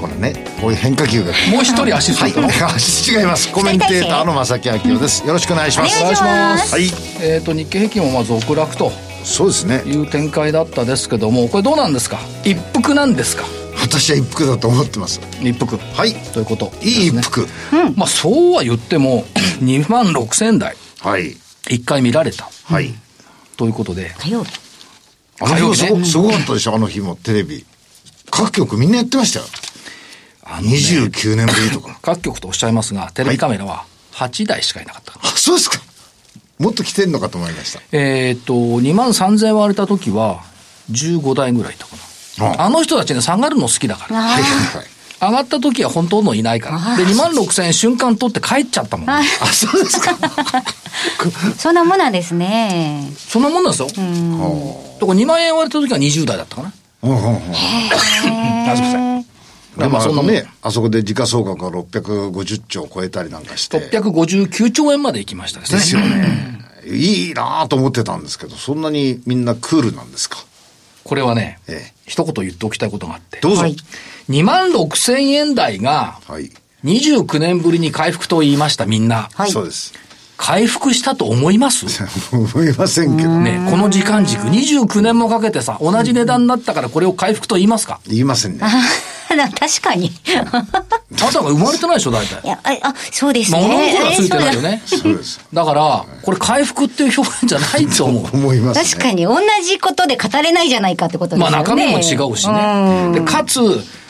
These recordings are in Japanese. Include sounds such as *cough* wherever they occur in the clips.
これねこういう変化球が。もう一人アシスタントの、はい、違 *laughs* います。コメンテーターの正木明夫です。よろしくお願いします。お願いします。はい。えっ、と日経平均もまあ続落と。そうですね。いう展開だったですけどもこれどうなんですか？一服なんですか？私は一服だと思ってます。一服。はい。ということいい一服、まあそうは言っても2万6000台。はい。一回見られた。はい。ということで。火曜日。あの日すごかったでしょ？あの日もテレビ。各局みんなやってましたよあのね。29年ぶりとか。*laughs* 各局とおっしゃいますがテレビカメラは8台しかいなかった、あそうですか。もっと来てんのかと思いました。えーっと2万3000割れた時は15台ぐらいいたかな。ああ。の人たちね下がるの好きだから。はいはいはい。上がった時は本当のいないから。で2万6000円瞬間取って帰っちゃったもん、ね、あそうですか。*laughs* そんなものですね。そんなもんなんですよ。だから2万円割れた時は20台だったかな。うんうんうんあ *laughs* すいませんでもまあそのね、あそこで時価総額が650兆を超えたりなんかして。659兆円まで行きましたですねですよね。いいなぁと思ってたんですけど、そんなにみんなクールなんですか？これはね、ええ一言言っておきたいことがあってどうぞ。はい2万6000円台がはい。29年ぶりに回復と言いましたみんなはいそうです。回復したと思います？*laughs* 思いませんけどね。ね、この時間軸、29年もかけてさ、同じ値段になったからこれを回復と言いますか？言いませんね。*laughs* *laughs* 確かにあなたが生まれてないでしょ、大体い。やああそうですまあ、ね物心はついてないよえね。そうです。*laughs* だから、これ回復っていう表現じゃないと思う。思いますね。確かに同じことで語れないじゃないかってことですよねまあ中身も違うしね。で、かつ、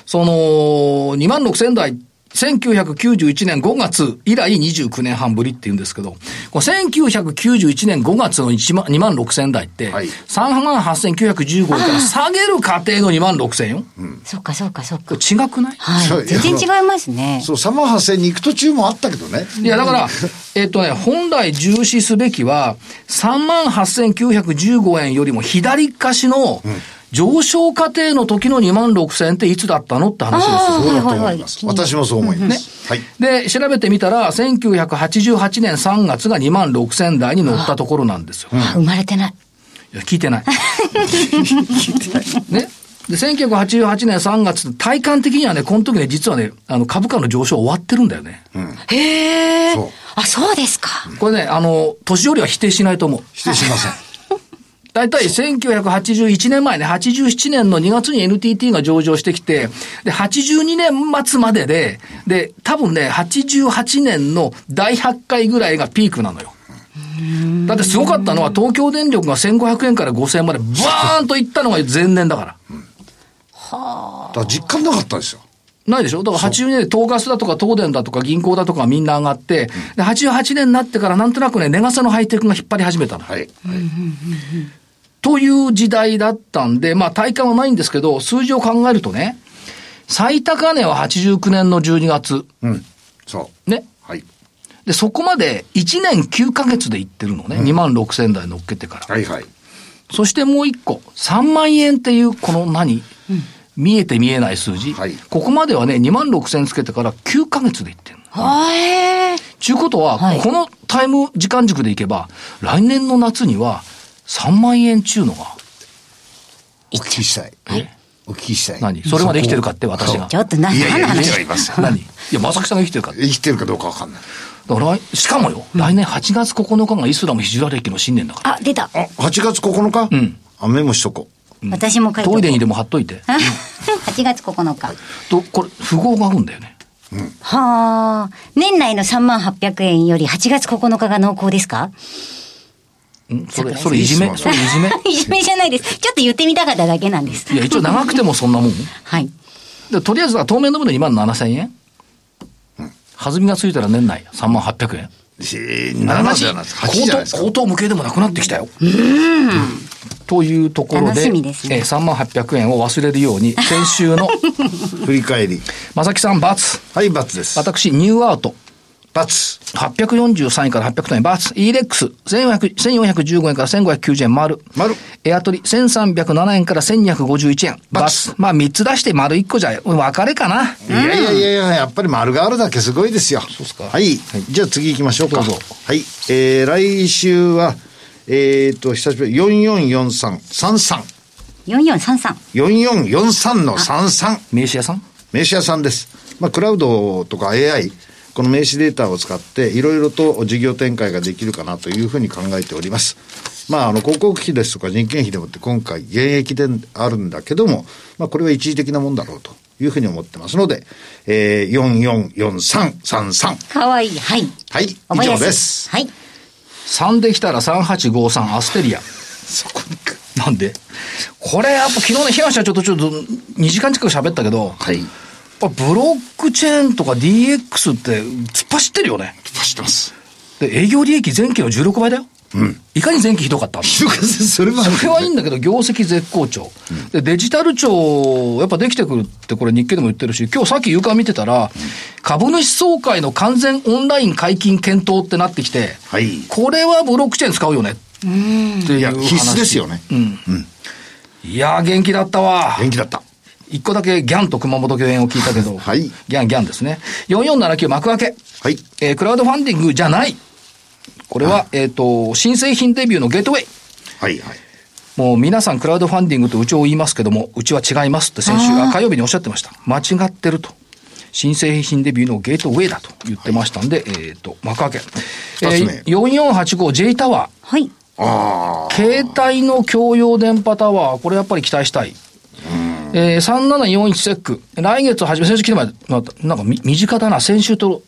その、2万6千台、1991年5月以来29年半ぶりって言うんですけど、この1991年5月の1万2万6千台って、はい。3万8915円から下げる過程の2万6千よ。そっかそっかそっか。違くない？はい。全然違いますね。そう、3万8000に行く途中もあったけどね。いや、だから、*laughs* えっとね、本来重視すべきは、3万8915円よりも左かしの上昇過程の時の2万6000円っていつだったのって話ですよ。そうだと思います。私もそう思います。はい。で、調べてみたら、1988年3月が2万6000台に乗ったところなんですよ。あ生まれてないいや、*laughs* 聞いてない。ね。で、1988年3月、体感的にはね、この時ね、実はね、あの、株価の上昇終わってるんだよね。へえそうあそうですかこれね、あの、年寄りは否定しないと思う。否定しません。大体1981年前ね、87年の2月に NTT が上場してきて、で、82年末までで、で、多分ね、88年の第8回ぐらいがピークなのよ。だってすごかったのは東京電力が1500円から5000円までバーンといったのが前年だから。だから実感なかったですよ。ないでしょ？だから82年で東ガスだとか東電だとか銀行だとかみんな上がって、で、88年になってからなんとなくね、値傘のハイテクが引っ張り始めたの。はい。という時代だったんで、まあ体感はないんですけど、数字を考えるとね、最高値は89年の12月。うん。そね。う。はい。で、そこまで1年9ヶ月でいってるのね。2万6千台乗っけてから。はいはい。そしてもう一個、3万円っていうこの何、見えて見えない数字。はいここまではね、2万6千つけてから9ヶ月でいってるの。はえちゅうことは、はいこのタイム時間軸でいけば、来年の夏には3万円ちゅうのが、お聞きしたい。お聞きしたい。何？それまで生きてるかって私が。ちょっとないやいや、はいますよ。*laughs* 何？いや、まさきさんが生きてるか。生きてるかどうかわかんない。だから来、しかもよ、来年8月9日がイスラムヒジュラ歴の新年だから。あ出たあ、8月9日うん。あ、メモしとこう。私も書いてトイレにでも貼っといて。8月9日と、これ、符号があるんだよね。はあ年内の3万800円より8月9日が濃厚ですか？んそれ、それいじめ？それいじめ？*laughs* いじめじゃないですちょっと言ってみたかっただけなんですいや、一応長くてもそんなもん。はいで、とりあえずは当面の分で2万7千円？弾みがついたら年内3万800円。えー、7じゃないです。8じゃないですか。口頭無形でもなくなってきたよ。というところで、ですねえー3万800円を忘れるように、*laughs* 先週の *laughs* 振り返り。正木さん×、はい、×です。私ニューアート、×。843円から800円、バツ。イーレックス、1400 1415円から1590円、丸。丸エアトリ、1307円から1251円、バツ。まあ、3つ出して丸1個じゃ、別れかな。いやいやいやいや、やっぱり丸があるだけすごいですよ。そうですか。はい。じゃあ次行きましょうか。どうぞはい。えー、来週は、えーと、久しぶり、4443、33。4433。4443の33。名刺屋さん？名刺屋さんです。まあ、クラウドとか AI、この名刺データを使って、いろいろと事業展開ができるかなというふうに考えております。まあ、あの、広告費ですとか人件費でもって今回現役であるんだけども、まあ、これは一時的なもんだろうというふうに思ってますので、えー、444333。かわいい。はい。はい、以上です。はい。3できたら3853アステリア。そこにく。なんで？これやっぱ昨日ね、東社長とちょっと2時間近く喋ったけど、はい。ぱブロックチェーンとか DX って突っ走ってるよね。走ってます。で、営業利益前期の16倍だよ。いかに前期ひどかったんだひどかったそれもあるそれはいいんだけど、業績絶好調。で、デジタル庁、やっぱできてくるって、これ日経でも言ってるし、今日さっき夕刊見てたら、株主総会の完全オンライン解禁検討ってなってきて、はい。これはブロックチェーン使うよね。っていういや、話必須ですよね。いやー、元気だったわ。元気だった。一個だけギャンと熊本御苑を聞いたけど、はいギャンギャンですね。4479幕開け。はい。えークラウドファンディングじゃない。これは、えっ、と、新製品デビューのゲートウェイ。はい、はい。もう皆さんクラウドファンディングとうちを言いますけども、うちは違いますって先週、あ火曜日におっしゃってました。間違ってると。新製品デビューのゲートウェイだと言ってましたんで、えっ、と、幕開け。えー、4485J タワー。はい。ああ。携帯の共用電波タワー、これやっぱり期待したい。えー、3741セック。来月初め、先週来てまで、なんかなんかみ短だな、先週と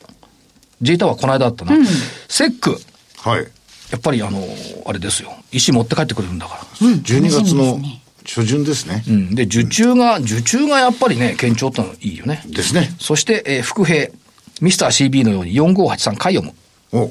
J タワーこの間だったな。セック。はい。やっぱりあの、あれですよ。石持って帰ってくれるんだから。12月楽しみの初旬ですね。うん。で、受注が、受注がやっぱりね、堅調ってのはいいよね。ですね。そして、えー、副兵、ミスター CB のように4583カイオム。お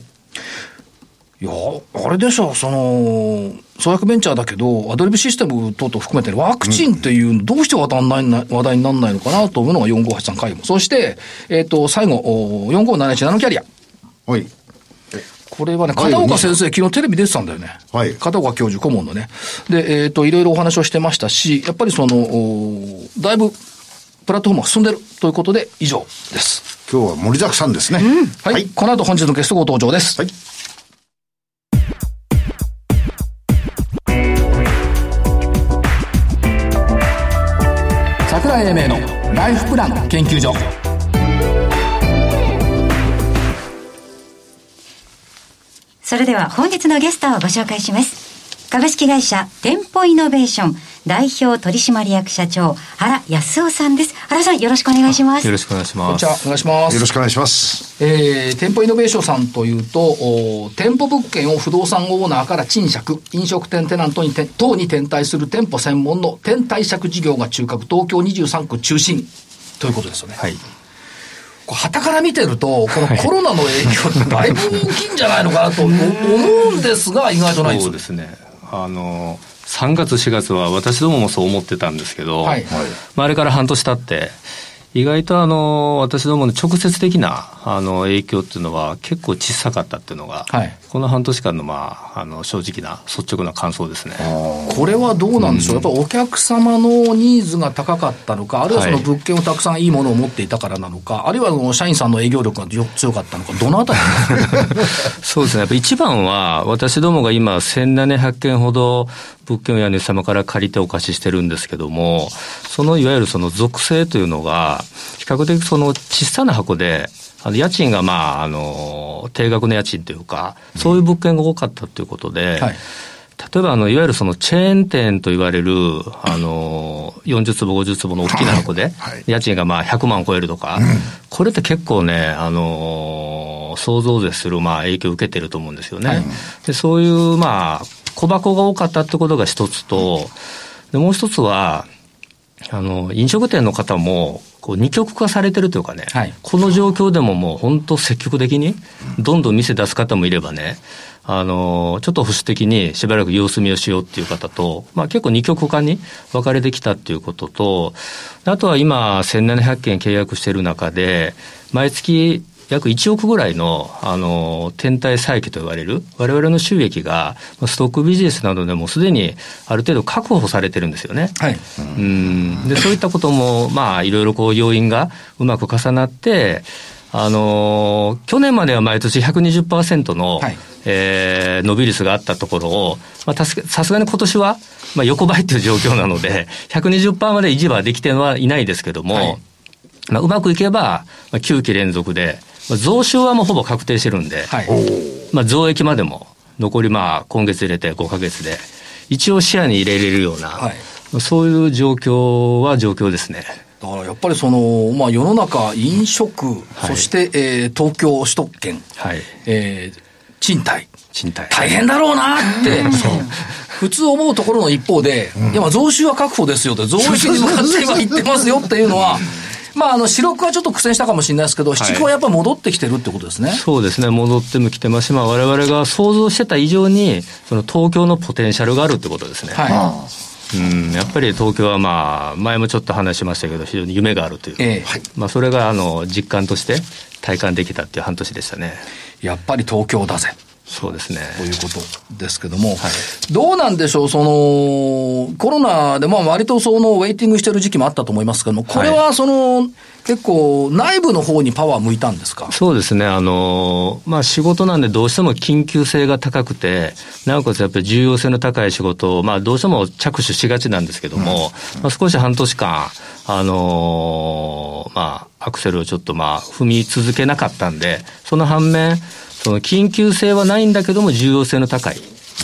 いや、あれでしょ、その、創薬ベンチャーだけど、アドリブシステム等々含めてワクチンっていうの、どうして話題にならない話題にならないのかなというのが4583回も。そして、えっ、と、最後、お4571ナノキャリア。はい。これはね、はい片岡先生、昨日テレビ出てたんだよね。はい片岡教授、顧問のね。で、えっ、と、いろいろお話をしてましたし、やっぱりその、おだいぶ、プラットフォームが進んでるということで、以上です。今日は盛りだくさんですね。はい。はい。この後本日のゲストご登場です。はい桜井英明のライフプラン研究所。それでは本日のゲストをご紹介します。株式会社店舗イノベーション代表取締役社長原康夫さんです。原さんよろしくお願いしますよ。ろしくお願いします。こんにちは、お願いします。よろしくお願いします。えー、店舗イノベーションさんというと、お店舗物件を不動産オーナーから賃借、飲食店テナントにて等に転貸する店舗専門の店貸借事業が中核、東京23区中心ということですよね。はい。こう旗から見てると、このコロナの影響って *laughs* だいぶ大きいんじゃないのかなと思うんですが、意外とないんですそうですね。あの、3月、4月は私どももそう思ってたんですけど、はい。まあ、あれから半年経って、意外とあの、私どもの直接的なあの影響っていうのは結構小さかったっていうのが、はいこの半年間のまあ、あの、正直な率直な感想ですね。これはどうなんでしょう、やっぱお客様のニーズが高かったのか、あるいはそのはい物件をたくさんいいものを持っていたからなのか、あるいは社員さんの営業力が強かったのか、どのあたりなんですかそうですね。やっぱ一番は、私どもが今、1700件ほど物件を家主様から借りてお貸ししてるんですけども、そのいわゆるその属性というのが、比較的その小さな箱で、あの家賃がまあ、あの、低額の家賃というか、そういう物件が多かったということで、はい。例えば、あの、いわゆるそのチェーン店と言われる、あの、40坪、50坪の大きな箱で、はい。家賃がまあ100万超えるとか、これって結構ね、あの想像を絶するまあ影響を受けてると思うんですよね。はい。でそういうまあ、小箱が多かったってことが一つと、でもう一つは、あの、飲食店の方も、こう二極化されてるというかね、はい。この状況でももう本当積極的に、どんどん店出す方もいればね、あの、ちょっと保守的にしばらく様子見をしようっていう方と、まあ結構二極化に分かれてきたっていうことと、あとは今1700件契約している中で、毎月約1億ぐらいの、あの、天体再起と言われる、我々の収益が、ストックビジネスなどでもすでにある程度確保されてるんですよね。はい。うん。で、そういったことも、まあ、いろいろこう、要因がうまく重なって、あの去年までは毎年120%の、はい、えー、伸び率があったところを、まあ、さすがに今年は、まあ、横ばいっていう状況なので、120%まで維持はできてはいないですけども、はい、まあ、うまくいけば、まあ、9期連続で、まあ、増収はもうほぼ確定してるんで、はい、まあ、増益までも残りまあ今月入れて5か月で、一応視野に入れれるような、はい、そういう状況は状況ですね。だからやっぱりその、まあ、世の中、飲食、はい、そして、えー、東京首都圏、はい、えー、賃貸。賃貸。大変だろうなって、*laughs* 普通思うところの一方で、うん、いや、増収は確保ですよと、増益に向かって今言ってますよっていうのは、*laughs* まあ、あの、四六はちょっと苦戦したかもしれないですけど、七五はやっぱり戻ってきてるってことですね。そうですね、戻ってもきてますし、まあ、我々が想像してた以上に、その東京のポテンシャルがあるってことですね。はい。うん、やっぱり東京はまあ、前もちょっと話しましたけど、非常に夢があるという。ええ、まあ、それが、あの、実感として体感できたっていう半年でしたね。やっぱり東京だぜ。そうですね。ということですけども、はい、どうなんでしょう、その、コロナで、まあ割とその、ウェイティングしてる時期もあったと思いますけども、これはその、はい、結構内部の方にパワー向いたんですか？そうですね。あの、まあ仕事なんでどうしても緊急性が高くて、なおかつやっぱり重要性の高い仕事を、まあどうしても着手しがちなんですけども、うん、まあ少し半年間、あのまあアクセルをちょっとまあ踏み続けなかったんで、その反面、その緊急性はないんだけども重要性の高い、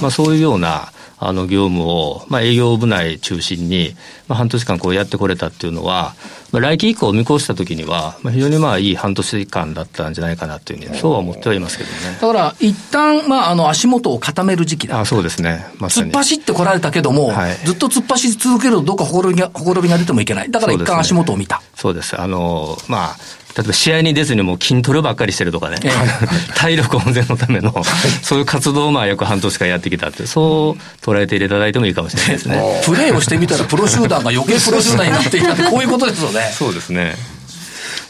まあ、そういうようなあの業務を、まあ、営業部内中心に、まあ、半年間こうやってこれたっていうのは、まあ、来期以降を見越したときには、まあ、非常にまあいい半年間だったんじゃないかなというふうに、そうは思ってはいますけどね。だから、一旦、まあ、あの、足元を固める時期だあそうですね。まさに。突っ走ってこられたけども、はい、ずっと突っ走り続けるとどっかほころびが、ほころびが出てもいけない。だから一旦足元を見た。そうです、ね、あの、まあ、例えば試合に出ずにも筋トレばっかりしてるとかね、*laughs* 体力温存のための、そういう活動をまあ約半年間やってきたって、そう捉えていただいてもいいかもしれないですね。プレーをしてみたらプロ集団が余計プロ集団になっていたって、*laughs* こういうことですよね。そうですね。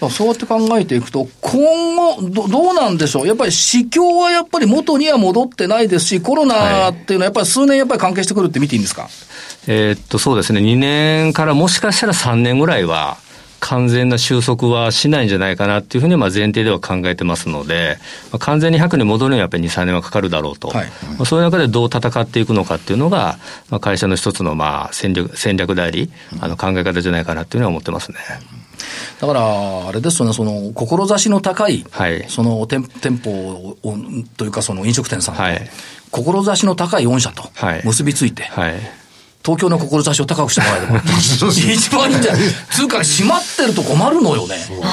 そうやって考えていくと、今後ど、どうなんでしょう、やっぱり市況はやっぱり元には戻ってないですし、コロナっていうのはやっぱり数年やっぱり関係してくるって見ていいんですか、えー、っと、そうですね、2年からもしかしたら3年ぐらいは、完全な収束はしないんじゃないかなっていうふうにまあ前提では考えてますので、まあ、完全に100に戻るにはやっぱり2、3年はかかるだろうと、はい、まあ、そういう中でどう戦っていくのかっていうのが、まあ、会社の一つのまあ戦略戦略であり、あの考え方じゃないかなっていうのは思ってますね。だから、あれですよね、その、志の高い、はい、その店店舗というか、その飲食店さんと、はい、志の高い御社と結びついて、はい東京の志を高くしてもらえれば。*laughs* 一番いいんじゃないつうか、閉まってると困るのよね。そうね。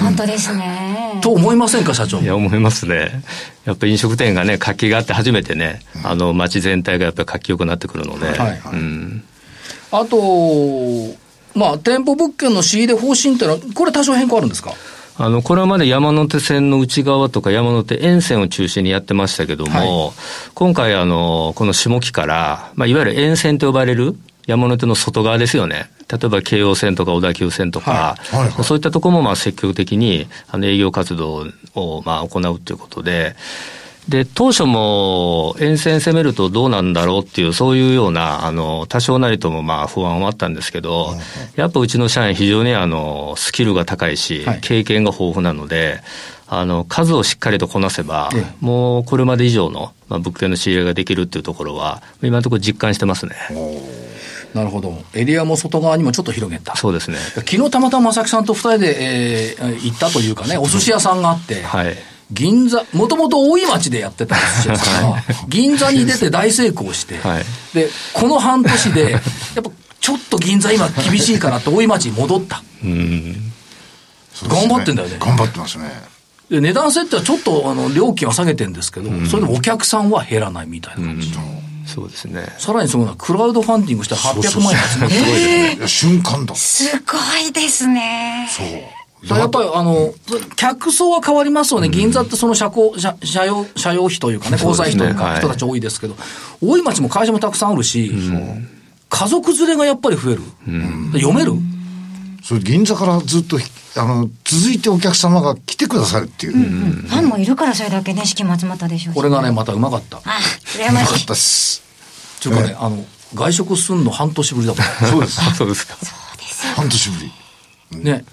本当ですね。と思いませんか、社長。いや、思いますね。やっぱり飲食店がね、活気があって初めてね、あの、街全体がやっぱり活気よくなってくるので。はい、はい、うん。あと、まあ、店舗物件の仕入れ方針ってのは、これ多少変更あるんですか？あの、これまで山手線の内側とか山手沿線を中心にやってましたけども、はい、今回あの、この下期から、まあ、いわゆる沿線と呼ばれる山手の外側ですよね。例えば京王線とか小田急線とか、はい。はいはい、そういったところもまあ積極的にあの営業活動をまあ行うということで、で、当初も沿線攻めるとどうなんだろうっていう、そういうような、あの、多少なりともまあ不安はあったんですけど、やっぱうちの社員非常にあの、スキルが高いし、経験が豊富なので、あの、数をしっかりとこなせば、もうこれまで以上の、まあ、物件の仕入れができるっていうところは、今のところ実感してますね。なるほど。エリアも外側にもちょっと広げた。そうですね。昨日たまたま正木さんと二人で、えー、行ったというかね、お寿司屋さんがあって、はい。銀座、もともと大井町でやってたんですよ、銀座に出て大成功して、はい、で、この半年で、やっぱちょっと銀座今厳しいからって大井町に戻った。うん頑張ってんだよね。頑張ってますね。で値段設定はちょっとあの料金は下げてるんですけど、それでもお客さんは減らないみたいな感じ。そうですね。さらにすごいのは、クラウドファンディングして800万円集めてすごいですね。瞬間だ。すごいですね。そう。やっぱりあの、客層は変わりますよね。銀座ってその社交、社社用、社用費というかね、交際費というか人たち多いですけど、大井町も会社もたくさんあるし、家族連れがやっぱり増える。読める？それ銀座からずっと、あの、続いてお客様が来てくださるっていう。ファンもいるからそれだけね、資金も集まったでしょうし。これがね、またうまかった。あ、羨ましいよかった。です。っていうかね、あの、外食すんの半年ぶりだもん。そうです。*laughs* そうですか。半年ぶり。ね。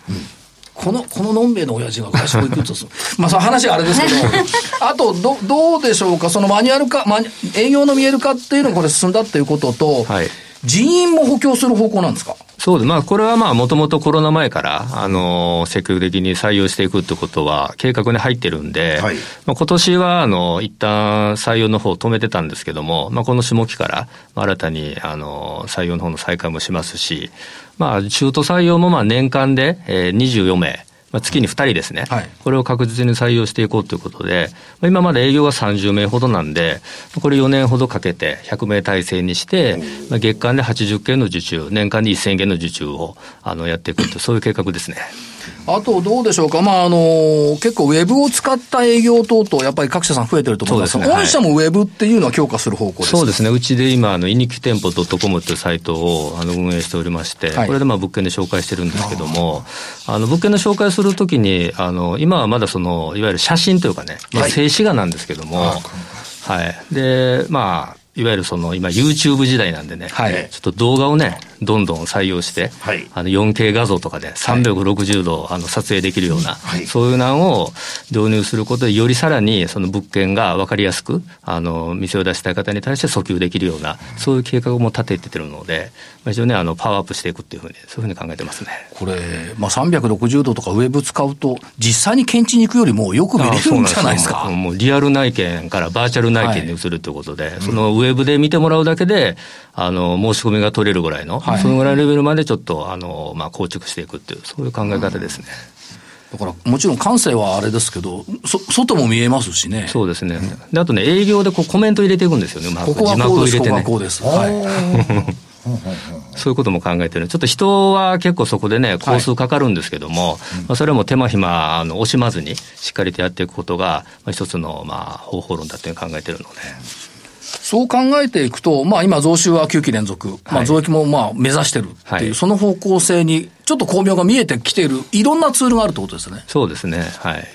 この、こののんべえの親父が外食行くとする。*laughs* まあ、その話はあれですけど、*laughs* あと、ど、どうでしょうか、そのマニュアル化、マニ営業の見える化っていうのがこれ進んだっていうことと、はい。人員も補強する方向なんですか？そうです。まあ、これはまあ、もともとコロナ前から、あの、積極的に採用していくってことは、計画に入ってるんで、はい。まあ、今年は、あの、一旦採用の方を止めてたんですけども、まあ、この下期から、まあ新たに、あの、採用の方の再開もしますし、まあ、中途採用もまあ、年間で、えー、24名、まあ、月に2人ですね、はい。これを確実に採用していこうということで、まあ今まで営業が30名ほどなんで、これ4年ほどかけて100名体制にして、まあ、月間で80件の受注、年間で1000件の受注をあのやっていくとそういう計画ですね。あと、どうでしょうか、まあ、あの、結構ウェブを使った営業等々、やっぱり各社さん増えてると思います。が、ね。御社もウェブっていうのは強化する方向ですか？そうですね、うちで今、あの、イニキ店舗 .com というサイトをあの運営しておりまして、はい。これでまあ物件で紹介してるんですけども、あの、物件の紹介するときに、あの、今はまだその、いわゆる写真というかね、まあ、静止画なんですけども、はい。で、まあ、いわゆるその、今 YouTube 時代なんでね、はい。ちょっと動画をね、どんどん採用して、はい。あの 4K 画像とかで360度あの撮影できるような、はい。そういうのを導入することで、よりさらにその物件が分かりやすく、あの、店を出したい方に対して訴求できるような、そういう計画も立てててるので、まあ非常にあの、パワーアップしていくっていうふうに、そういうふうに考えてますね。これ、まあ、360度とかウェブ使うと、実際に検知に行くよりもよく見れるんじゃないですか？うなんもうリアル内見からバーチャル内見に移るということで、そのウェブで見てもらうだけで、あの、申し込みが取れるぐらいの、はいそのぐらいのレベルまでちょっと、あの、まあ、構築していくっていう、そういう考え方ですね。だから、もちろん感性はあれですけど、そ外も見えますしね。そうですね。で、あとね、営業でこうコメント入れていくんですよね、うまくここは字幕こうです、ここはを入れてね。こうです。はい。そういうことも考えてる。ちょっと人は結構そこでね、工数かかるんですけども、まあ、それも手間暇、あの、惜しまずに、しっかりとやっていくことが、まあ、一つの、まあ、方法論だという考えてるので。そう考えていくと、まあ今増収は9期連続、まあはい増益もまあ目指してるっていう、はいその方向性にちょっと巧妙が見えてきている、いろんなツールがあるってことですね。そうですね。はい。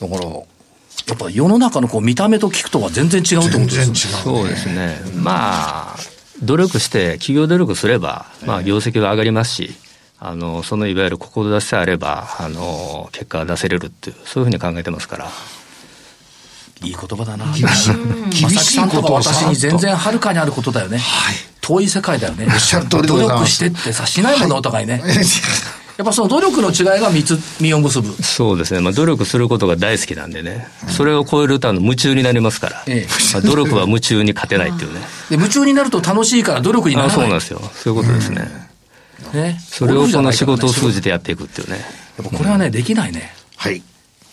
だから、やっぱ世の中のこう見た目と聞くとは全然違うってことですね。全然違う。そうですね。まあ、努力して、企業努力すれば、まあ、業績は上がりますし、あの、そのいわゆる志さえあれば、あの、結果が出せれるっていう、そういうふうに考えてますから。いい言葉だな。厳しいまさきさんと私に全然はるかにあることだよね。はい遠い世界だよね。おっしゃる通りでございます努力してってさ、しないものお互いね。やっぱその努力の違いが実実を結ぶ。そうですね。まあ、努力することが大好きなんでね。それを超えると、あの、夢中になりますから。ええまあ、努力は夢中に勝てないっていうね。で、夢中になると楽しいから努力にならあない。そうなんですよ。そういうことですね。ね。それをこの仕事を通て。じてやっていくっていうね。やっぱこれはね、できないね。はい。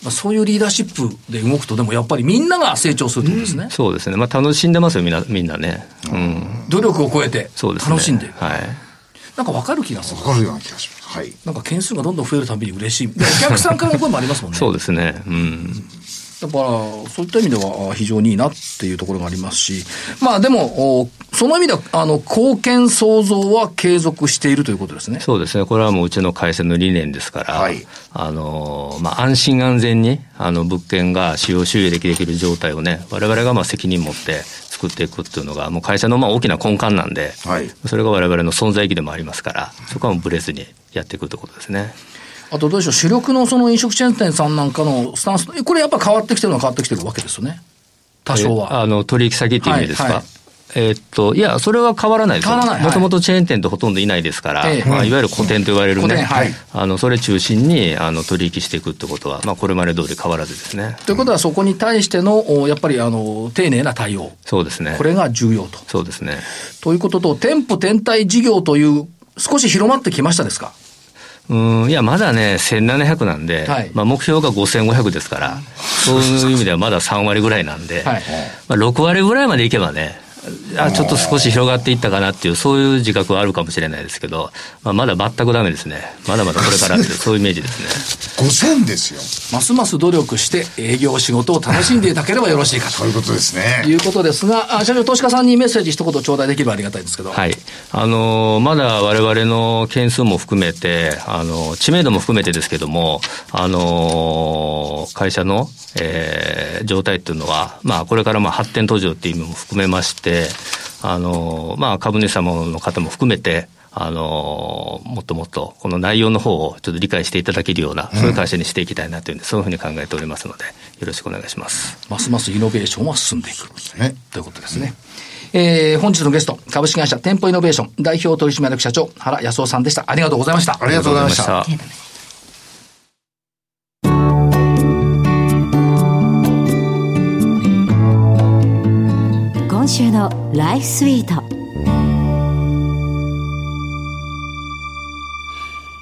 まあ、そういうリーダーシップで動くと、でもやっぱりみんなが成長するってことですね。そうですね。まあ、楽しんでますよ、みんな、みんなね。うん。努力を超えて、そうですね。楽しんで。はい。なんかわかる気がする。わかるような気がします。はい。なんか件数がどんどん増えるたびに嬉しい。でお客さんからの声もありますもんね。そうですね。うん。だから、そういった意味ではあ非常にいいなっていうところがありますし、まあでも、おその意味では、あの、貢献創造は継続しているということですね。そうですね。これはもううちの会社の理念ですから、はいあの、まあ、安心安全に、あの、物件が使用収益できる状態をね、我々がまあ責任持って作っていくっていうのが、もう会社のまあ大きな根幹なんで、はいそれが我々の存在意義でもありますから、そこはもうブレずにやっていくってことですね。あとどうでしょう、主力のその飲食チェーン店さんなんかのスタンス、これやっぱ変わってきてるのは変わってきてるわけですよね。多少えは。あの、取引先っていう意味ですか、はいはいえーっと、いや、それは変わらないですよ。もともとチェーン店ってほとんどいないですから、ええまあ、いわゆる古典と言われるね、古典はいあの、それ中心に、あの、取引していくってことは、まあ、これまで通り変わらずですね。ということは、そこに対しての、おやっぱり、あの、丁寧な対応。そうですね。これが重要と。そうですね。ということと、店舗天体事業という、少し広まってきましたですか？うん、いや、まだね、1700なんで、はい。まあ、目標が5500ですから、そういう意味ではまだ3割ぐらいなんで、はい。まあ、6割ぐらいまでいけばね、あちょっと少し広がっていったかなっていう、そういう自覚はあるかもしれないですけど、まあ、まだ全くダメですね。まだまだこれからっていう、*laughs* そういうイメージですね。5000ですよ。ますます努力して営業仕事を楽しんでいただければよろしいかと。そういうことですね。いうことですが、あ社長、投資家さんにメッセージ一言頂戴できればありがたいんですけど。はい。あの、まだ我々の件数も含めて、あの、知名度も含めてですけども、あの、会社の、えー、状態っていうのは、まあ、これからまあ発展途上っていう意味も含めまして、あの、まあ、株主様の方も含めて、あの、もっともっとこの内容の方をちょっと理解していただけるような、そういう会社にしていきたいなというんで、そういうふうに考えておりますので、よろしくお願いします。ますますイノベーションは進んでいく。ね、ということですね。えー、本日のゲスト、株式会社店舗イノベーション代表取締役社長、原康夫さんでした。ありがとうございました。ありがとうございました。今週のライフスイート。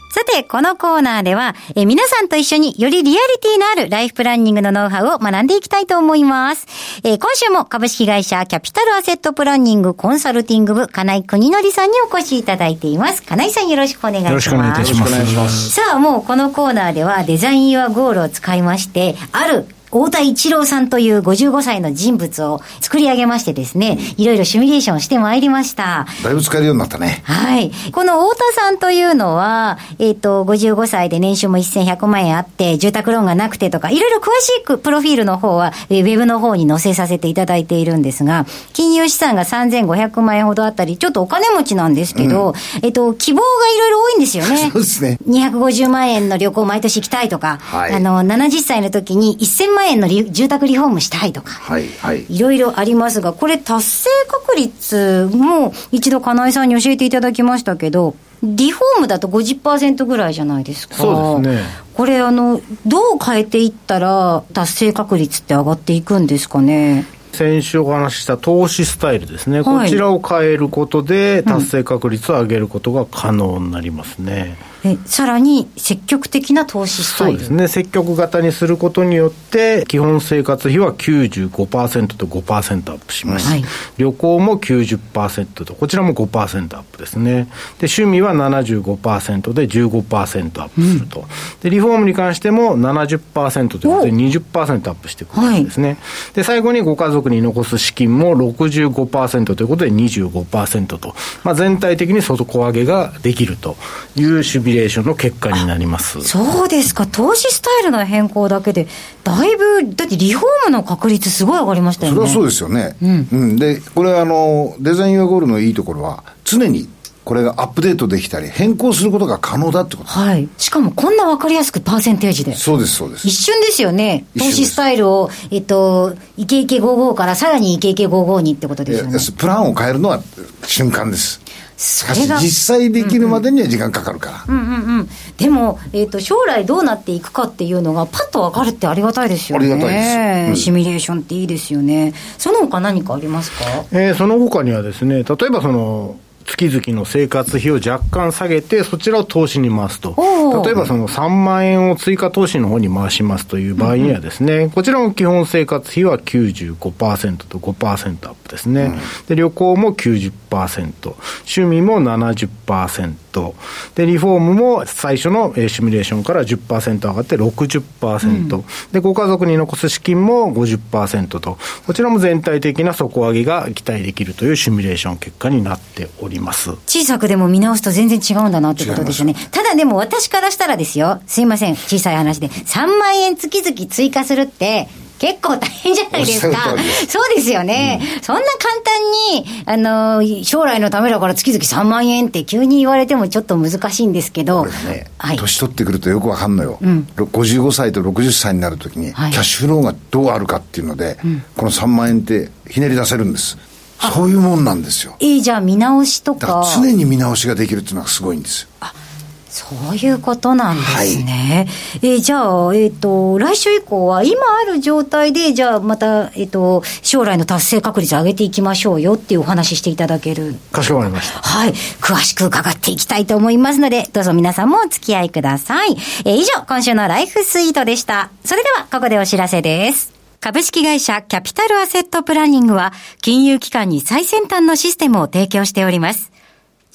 さて、このコーナーでは、え皆さんと一緒によりリアリティのあるライフプランニングのノウハウを学んでいきたいと思います。え今週も株式会社キャピタルアセットプランニングコンサルティング部、金井国則さんにお越しいただいています。金井さんよろしくお願いします。よろしくお願いいたします。さあ、もうこのコーナーではデザインユアゴールを使いまして、ある太田一郎さんという55歳の人物を作り上げましてですね、いろいろシミュレーションしてまいりました。だいぶ使えるようになったね。はい。この太田さんというのは、えっ、ー、と、55歳で年収も1100万円あって、住宅ローンがなくてとか、いろいろ詳しくプロフィールの方は、ウェブの方に載せさせていただいているんですが、金融資産が3500万円ほどあったり、ちょっとお金持ちなんですけど、うん、えっ、と、希望がいろいろ多いんですよね。そうですね。250万円の旅行毎年行きたいとか、はい、あの、70歳の時に1000万円の住宅リフォームしたいとか、はいはい、いろいろありますが、これ達成確率も一度金井さんに教えていただきましたけど、リフォームだと50%ぐらいじゃないですか。そうですね。これあの、どう変えていったら達成確率って上がっていくんですかね？先週お話しした投資スタイルですね、はい、こちらを変えることで達成確率を上げることが可能になりますね。うんえさらに積極的な投資スタイル。そうですね、積極型にすることによって、基本生活費は95%と5%アップします、はい、旅行も90%と、こちらも5%アップですね、で趣味は75%で15%アップすると、うん、でリフォームに関しても70%ということで20%アップしてくるんですね、はい、で最後にご家族に残す資金も65%ということで25%と、まあ、全体的に底上げができるというシミュレーションの結果になりますそうですか、投資スタイルの変更だけで、だいぶ、だってリフォームの確率、すごい上がりましたよね。それはそうですよね。うん、うん、で、これあの、デザイン・ユア・ゴールのいいところは、常にこれがアップデートできたり、変更することが可能だってことはい。しかもこんな分かりやすくパーセンテージで。そうです、そうです。一瞬ですよね。投資スタイルを、えっと、イケイケ55からさらにイケイケ55にってことですよね。プランを変えるのは瞬間です。しかし実際できるまでには時間かかるから。うんうんうん。でも、えっ、ー、と、将来どうなっていくかっていうのが、パッと分かるってありがたいですよね。ありがたいです。うん、シミュレーションっていいですよね。その他何かありますか？えー、その他にはですね、例えばその、月々の生活費を若干下げて、そちらを投資に回すと。例えばその3万円を追加投資の方に回しますという場合にはですね、うん、こちらも基本生活費は95%と5%アップですね。うん、で、旅行も90%、趣味も70%、で、リフォームも最初のシミュレーションから10%上がって60%、うん、で、ご家族に残す資金も50%と、こちらも全体的な底上げが期待できるというシミュレーション結果になっております。小さくでも見直すと全然違うんだなってことですよね。ただでも私からしたらですよ、すいません、小さい話で、3万円月々追加するって、結構大変じゃないですか。そうですよね、うん、そんな簡単に、あの、将来のためだから月々3万円って急に言われてもちょっと難しいんですけど。ね、はい、年取ってくるとよくわかんのよ。うん、55歳と60歳になるときに、キャッシュフローがどうあるかっていうので、この3万円ってひねり出せるんです。そういうもんなんですよ。えー、じゃあ見直しとか。常に見直しができるっていうのはすごいんですよ。あそういうことなんですね。はい、えー、じゃあ、えっ、ー、と、来週以降は、今ある状態で、じゃあ、また、えっ、ー、と、将来の達成確率上げていきましょうよっていうお話していただける。かしこまりました。はい。詳しく伺っていきたいと思いますので、どうぞ皆さんもお付き合いください。えー、以上、今週のライフスイートでした。それでは、ここでお知らせです。株式会社キャピタルアセットプランニングは、金融機関に最先端のシステムを提供しております。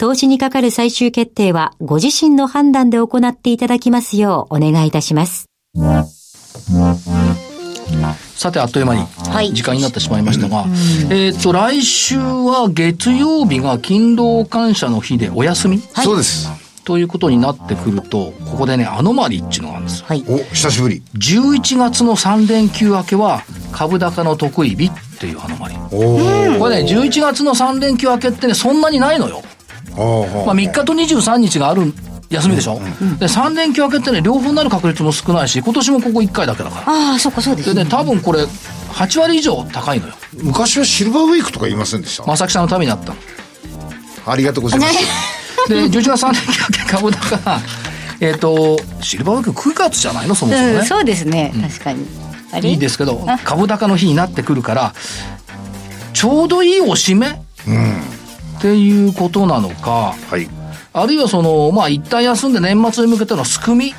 投資にかかる最終決定はご自身の判断で行っていただきますようお願いいたします。さて、あっという間に時間になってしまいましたが、はい、えっ、と、来週は月曜日が勤労感謝の日でお休み、はい、そうです。ということになってくると、ここでね、アノマリっていうのがあるんですよ。はい、お、久しぶり。11月の3連休明けは、株高の得意日っていうアノマリ。おこれね、11月の3連休明けってね、そんなにないのよ。まあ、3日と23日がある休みでしょ、うんうん、で3連休明けってね両方になる確率も少ないし今年もここ1回だけだから。ああそっかそうですね。でね多分これ8割以上高いのよ。昔はシルバーウィークとか言いませんでした？正木さんのためにあった。ありがとうございます。で11月3連休明け株高 *laughs* えっ、ー、とシルバーウィーク9月じゃないの？そもそもね、うん、そうですね、確かに。いいですけど株高の日になってくるからちょうどいいおしめ、うんっていうことなのか、はい、あるいはその、まあ、一旦休んで年末に向けてのすくみ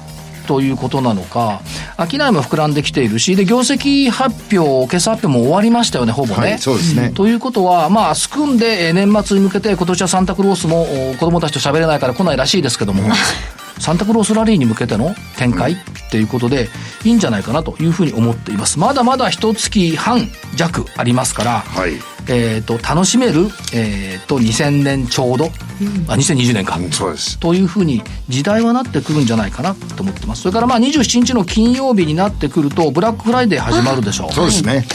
ということなのか、商いも膨らんできているし、で、業績発表、決算発表も終わりましたよね、ほぼね。はい、そうですね。ということは、まあ、すくんで年末に向けて、今年はサンタクロースも子供たちと喋れないから来ないらしいですけども、*laughs* サンタクロースラリーに向けての展開っていうことで、いいんじゃないかなというふうに思っています。まだまだ一月半弱ありますから、はい、えっ、と、楽しめる、えっ、ー、と、2000年ちょうど、うん、あ、2020年か、うん、そうです。というふうに時代はなってくるんじゃないかなと思ってます。それからまあ27日の金曜日になってくると、ブラックフライデー始まるでしょう。そうですね。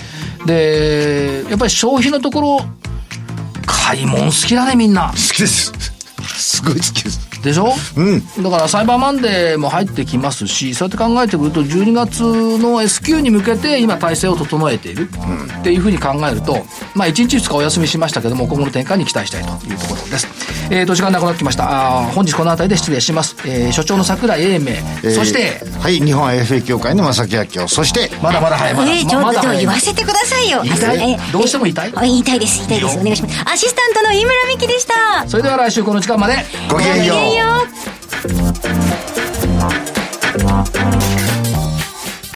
で、やっぱり消費のところ、買い物好きだね、みんな。好きです。*laughs* すごい好きです。でしょ、うん、だからサイバーマンデーも入ってきますしそうやって考えてくると12月の S q に向けて今体制を整えている。っていうふうに考えると、まあ、1日2日お休みしましたけども今後の展開に期待したいというところです、えー、と時間なくなってきました。あ本日この辺りで失礼します、えー、所長の櫻井英明、えー、そしてはい日本 AFA 協会の正木明夫。そしてまだまだ早い。まだ、えー、ちょっと言わせてくださいよ。言いたい、どうしても言い？たい言いたいです言いたいですお願いします。アシスタントの井村美希でした。それでは来週この時間まで。ごきげんようよ